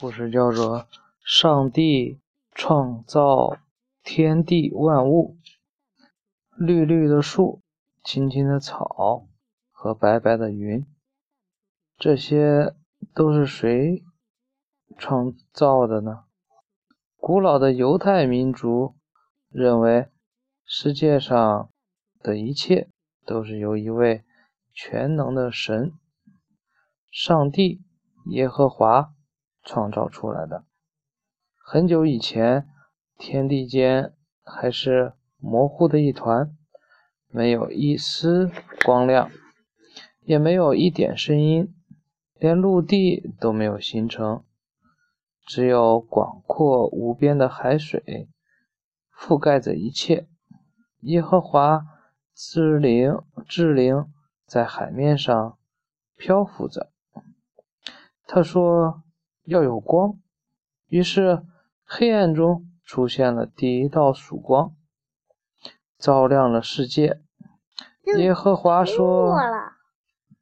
故事叫做《上帝创造天地万物》。绿绿的树，青青的草和白白的云，这些都是谁创造的呢？古老的犹太民族认为，世界上的一切都是由一位全能的神——上帝耶和华。创造出来的。很久以前，天地间还是模糊的一团，没有一丝光亮，也没有一点声音，连陆地都没有形成，只有广阔无边的海水覆盖着一切。耶和华之灵之灵在海面上漂浮着。他说。要有光，于是黑暗中出现了第一道曙光，照亮了世界。耶和华说：“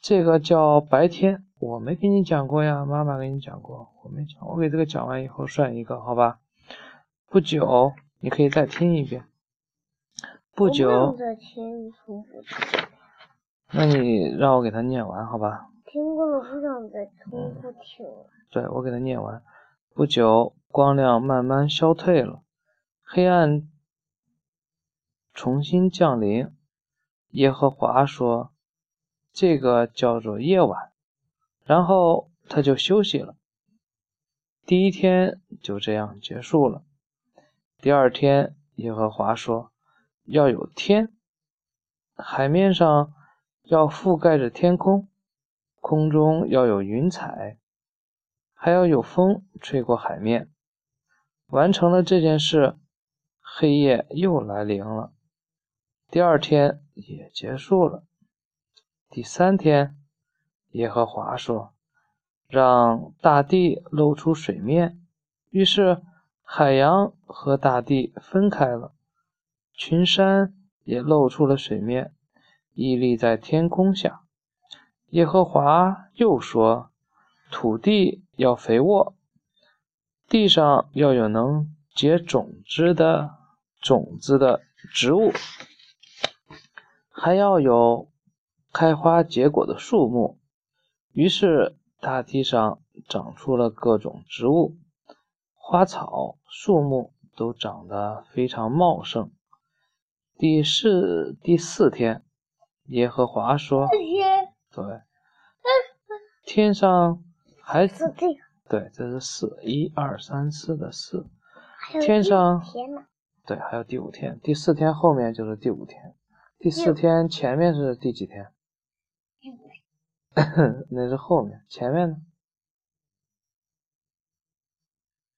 这个叫白天。”我没给你讲过呀，妈妈给你讲过，我没讲。我给这个讲完以后算一个，好吧？不久，你可以再听一遍。不久。那你让我给他念完，好吧？听过了，不想再重复听了。对，我给他念完。不久，光亮慢慢消退了，黑暗重新降临。耶和华说：“这个叫做夜晚。”然后他就休息了。第一天就这样结束了。第二天，耶和华说：“要有天，海面上要覆盖着天空，空中要有云彩。”还要有风吹过海面，完成了这件事，黑夜又来临了。第二天也结束了。第三天，耶和华说：“让大地露出水面。”于是海洋和大地分开了，群山也露出了水面，屹立在天空下。耶和华又说。土地要肥沃，地上要有能结种子的种子的植物，还要有开花结果的树木。于是大地上长出了各种植物，花草树木都长得非常茂盛。第四第四天，耶和华说：“对，天上。”还是对，这是四一二三四的四。天上对，还有第五天，第四天后面就是第五天，第四天前面是第几天？那是后面，前面呢？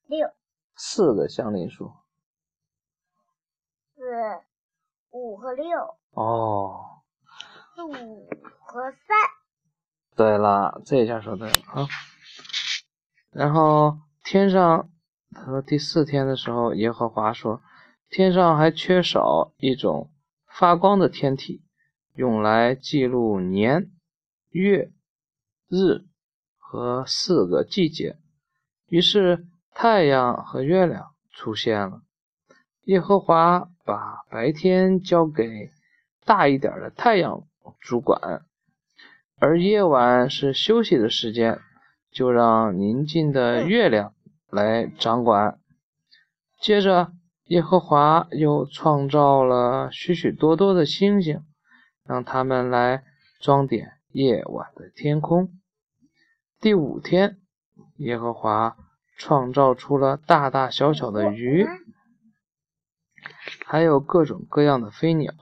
六。四的相邻数。四五和六。哦。四五和三。对了，这一下说对了啊。然后天上，他说第四天的时候，耶和华说，天上还缺少一种发光的天体，用来记录年、月、日和四个季节。于是太阳和月亮出现了。耶和华把白天交给大一点的太阳主管，而夜晚是休息的时间。就让宁静的月亮来掌管。接着，耶和华又创造了许许多多的星星，让他们来装点夜晚的天空。第五天，耶和华创造出了大大小小的鱼，还有各种各样的飞鸟。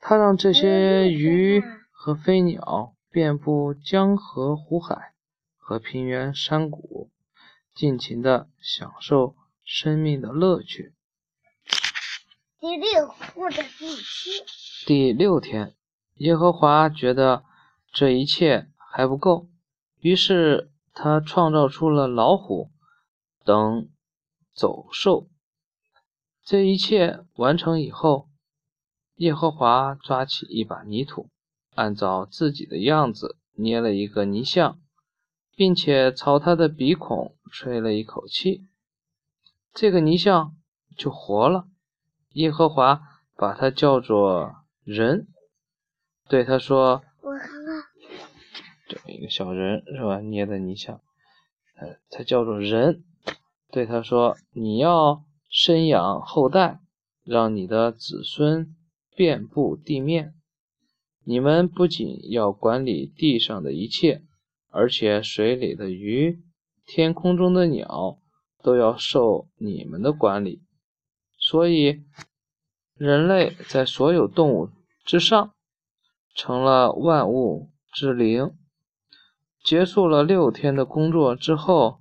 他让这些鱼和飞鸟遍布江河湖海。和平原山谷，尽情的享受生命的乐趣。第六或者第七。第六天，耶和华觉得这一切还不够，于是他创造出了老虎等走兽。这一切完成以后，耶和华抓起一把泥土，按照自己的样子捏了一个泥像。并且朝他的鼻孔吹了一口气，这个泥像就活了。耶和华把他叫做人，对他说：“我看看，这么一个小人是吧？捏的泥像，呃，他叫做人，对他说：你要生养后代，让你的子孙遍布地面。你们不仅要管理地上的一切，而且水里的鱼、天空中的鸟都要受你们的管理。所以。”人类在所有动物之上，成了万物之灵。结束了六天的工作之后，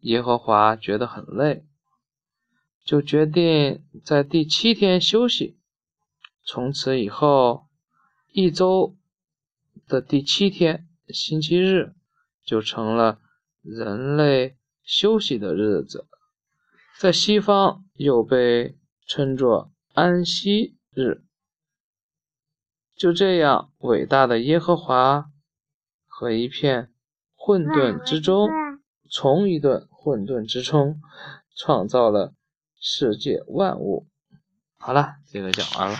耶和华觉得很累，就决定在第七天休息。从此以后，一周的第七天，星期日，就成了人类休息的日子，在西方又被称作。安息日，就这样，伟大的耶和华和一片混沌之中，从一顿混沌之中创造了世界万物。好了，这个讲完了。